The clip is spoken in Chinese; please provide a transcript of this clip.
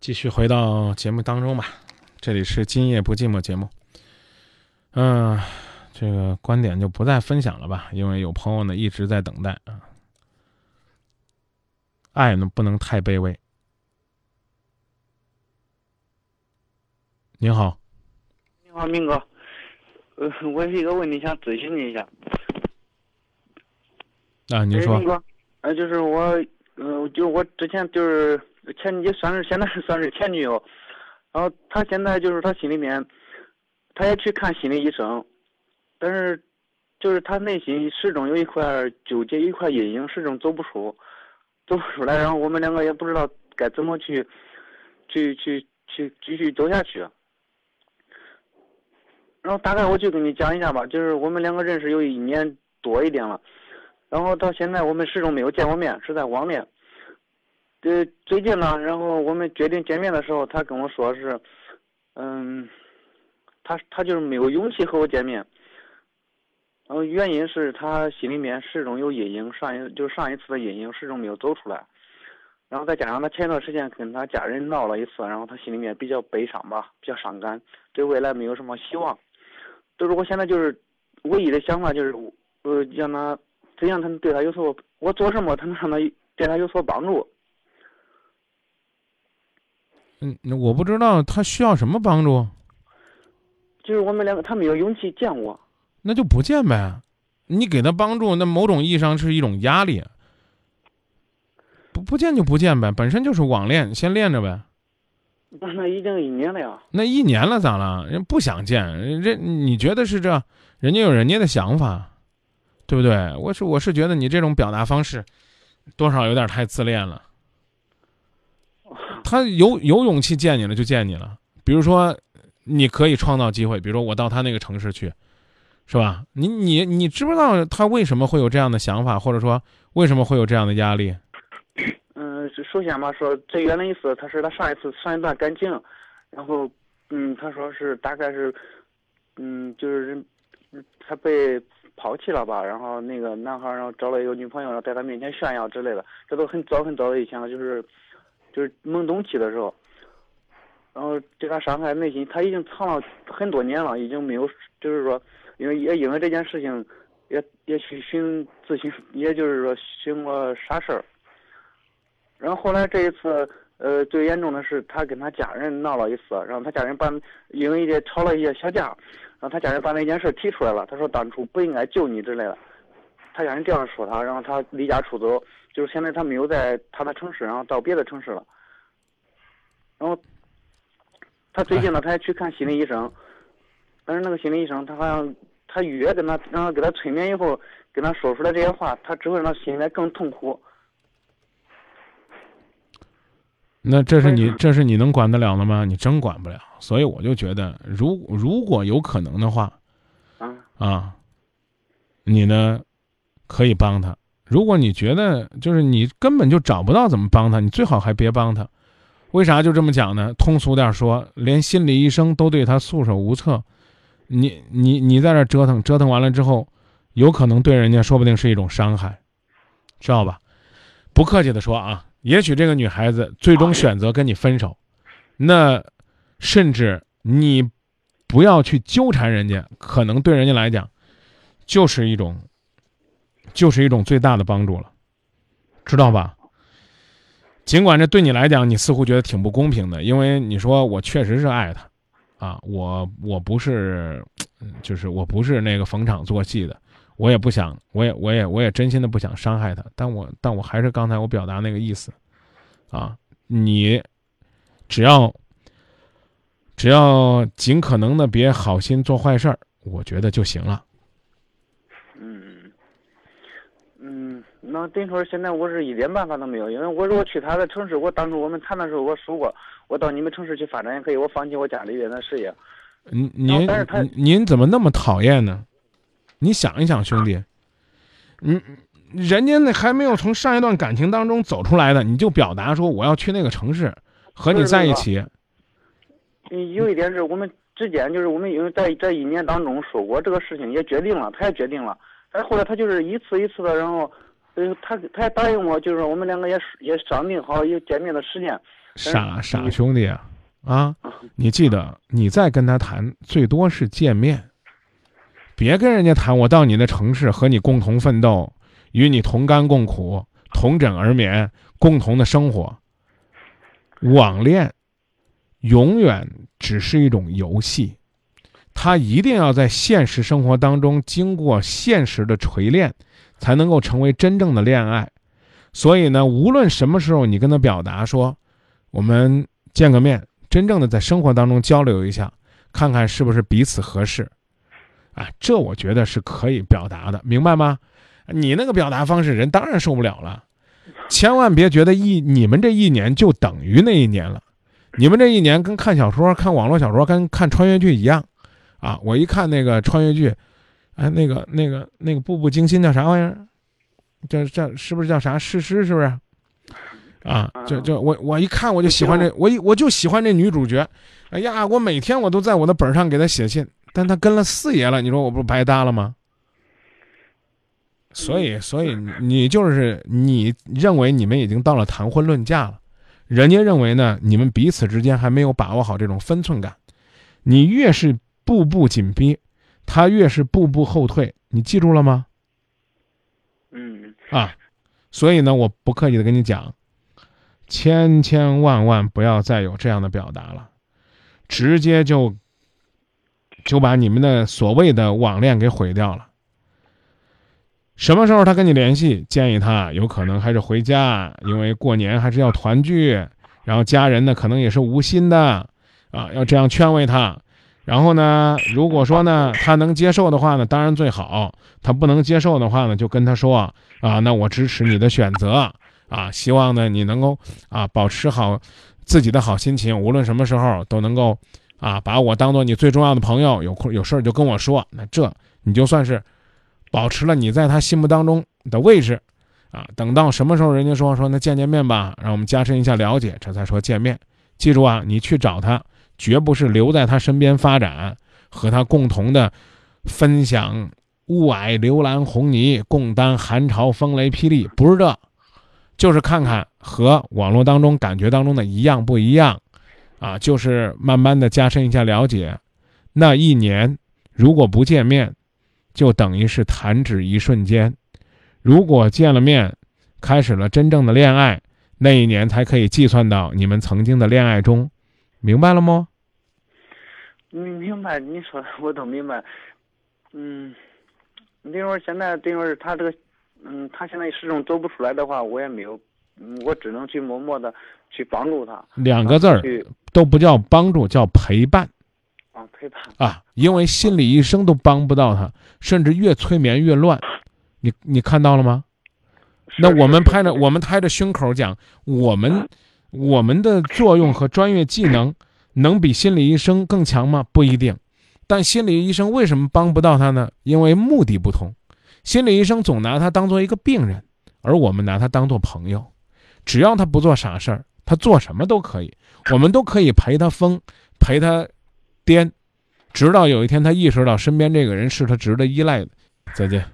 继续回到节目当中吧，这里是今夜不寂寞节目。嗯、这个观点就不再分享了吧，因为有朋友呢一直在等待啊。爱呢不能太卑微。您好，你好，明哥，呃，我有一个问题想咨询你一下。啊，您说哎明，哥，呃，就是我，呃，就是我之前就是前也算是现在算是前女友，然后她现在就是她心里面，她也去看心理医生，但是就是她内心始终有一块纠结，一块阴影，始终走不出，走不出来，然后我们两个也不知道该怎么去，去去去继续走下去。然后大概我就跟你讲一下吧，就是我们两个认识有一年多一点了，然后到现在我们始终没有见过面，是在网恋。呃，最近呢，然后我们决定见面的时候，他跟我说是，嗯，他他就是没有勇气和我见面。然后原因是他心里面始终有阴影，上一就是上一次的阴影始终没有走出来。然后再加上他前一段时间跟他家人闹了一次，然后他心里面比较悲伤吧，比较伤感，对未来没有什么希望。就是我现在就是唯一的想法就是，呃，让他怎样才能对他有所，我做什么才能让他对他有所帮助？嗯，那我不知道他需要什么帮助，就是我们两个他没有勇气见我，那就不见呗。你给他帮助，那某种意义上是一种压力。不不见就不见呗，本身就是网恋，先练着呗。那已经一年了呀。那一年了咋了？人不想见，人你觉得是这，人家有人家的想法，对不对？我是我是觉得你这种表达方式，多少有点太自恋了。他有有勇气见你了就见你了，比如说，你可以创造机会，比如说我到他那个城市去，是吧？你你你知不知道他为什么会有这样的想法，或者说为什么会有这样的压力？嗯，是首先吧，说最原的意思，他是他上一次上一段感情，然后，嗯，他说是大概是，嗯，就是嗯他被抛弃了吧，然后那个男孩儿然后找了一个女朋友，然后在他面前炫耀之类的，这都很早很早的以前了，就是就是懵懂期的时候，然后对他伤害内心，他已经藏了很多年了，已经没有，就是说，因为也因为这件事情，也也去寻咨询，也就是说寻过啥事儿。然后后来这一次，呃，最严重的是他跟他家人闹了一次，然后他家人把因为一些吵了一些小架，然后他家人把那件事提出来了，他说当初不应该救你之类的，他家人这样说他，然后他离家出走，就是现在他没有在他的城市，然后到别的城市了，然后他最近呢，他还去看心理医生，但是那个心理医生他好像他约跟他然后给他催眠以后，跟他说出来这些话，他只会让他心里面更痛苦。那这是你这是你能管得了的吗？你真管不了。所以我就觉得，如如果有可能的话，啊，啊，你呢可以帮他。如果你觉得就是你根本就找不到怎么帮他，你最好还别帮他。为啥就这么讲呢？通俗点说，连心理医生都对他束手无策，你你你在这折腾折腾完了之后，有可能对人家说不定是一种伤害，知道吧？不客气的说啊，也许这个女孩子最终选择跟你分手，那甚至你不要去纠缠人家，可能对人家来讲，就是一种，就是一种最大的帮助了，知道吧？尽管这对你来讲，你似乎觉得挺不公平的，因为你说我确实是爱他，啊，我我不是，就是我不是那个逢场作戏的，我也不想，我也我也我也真心的不想伤害他，但我但我还是刚才我表达那个意思，啊，你只要只要尽可能的别好心做坏事儿，我觉得就行了。嗯，嗯，那等于说现在我是一点办法都没有，因为我如果去他的城市，我当初我们谈的时候我说过，我到你们城市去发展也可以，我放弃我家里边的事业。您您您您怎么那么讨厌呢？你想一想，兄弟，你，人家那还没有从上一段感情当中走出来的，你就表达说我要去那个城市和你在一起，嗯，有一点是我们之间就是我们因为在这一年当中说过这个事情，也决定了，他也决定了，但是后来他就是一次一次的，然后，呃，他他也答应我，就是说我们两个也也商定好有见面的时间，傻傻兄弟啊啊！你记得，你再跟他谈，最多是见面，别跟人家谈。我到你的城市和你共同奋斗，与你同甘共苦，同枕而眠，共同的生活。网恋永远只是一种游戏，他一定要在现实生活当中经过现实的锤炼，才能够成为真正的恋爱。所以呢，无论什么时候你跟他表达说，我们见个面，真正的在生活当中交流一下，看看是不是彼此合适，啊，这我觉得是可以表达的，明白吗？你那个表达方式，人当然受不了了。千万别觉得一你们这一年就等于那一年了，你们这一年跟看小说、看网络小说、跟看穿越剧一样，啊！我一看那个穿越剧，哎，那个那个那个《步步惊心》叫啥玩意儿？这这是不是叫啥诗诗？是不是？啊，就就我我一看我就喜欢这我一我就喜欢这女主角，哎呀，我每天我都在我的本上给她写信，但她跟了四爷了，你说我不白搭了吗？所以，所以你就是你认为你们已经到了谈婚论嫁了，人家认为呢，你们彼此之间还没有把握好这种分寸感。你越是步步紧逼，他越是步步后退。你记住了吗？嗯。啊，所以呢，我不客气的跟你讲，千千万万不要再有这样的表达了，直接就就把你们的所谓的网恋给毁掉了。什么时候他跟你联系？建议他有可能还是回家，因为过年还是要团聚。然后家人呢，可能也是无心的，啊，要这样劝慰他。然后呢，如果说呢他能接受的话呢，当然最好；他不能接受的话呢，就跟他说啊，那我支持你的选择啊，希望呢你能够啊保持好自己的好心情，无论什么时候都能够啊把我当做你最重要的朋友，有空有事就跟我说。那这你就算是。保持了你在他心目当中的位置，啊，等到什么时候人家说说那见见面吧，让我们加深一下了解，这才说见面。记住啊，你去找他，绝不是留在他身边发展，和他共同的分享雾霭流岚红泥，共担寒潮风雷霹雳，不是这，就是看看和网络当中感觉当中的一样不一样，啊，就是慢慢的加深一下了解。那一年如果不见面。就等于是弹指一瞬间，如果见了面，开始了真正的恋爱，那一年才可以计算到你们曾经的恋爱中，明白了吗？明明白，你说的我都明白。嗯，等会儿现在等于说他这个，嗯，他现在始终走不出来的话，我也没有，我只能去默默的去帮助他。两个字儿都不叫帮助，叫陪伴。啊陪伴啊，因为心理医生都帮不到他，甚至越催眠越乱。你你看到了吗？那我们拍着我们拍着胸口讲，我们我们的作用和专业技能能比心理医生更强吗？不一定。但心理医生为什么帮不到他呢？因为目的不同。心理医生总拿他当做一个病人，而我们拿他当做朋友。只要他不做傻事儿，他做什么都可以，我们都可以陪他疯，陪他。癫，直到有一天他意识到身边这个人是他值得依赖的。再见。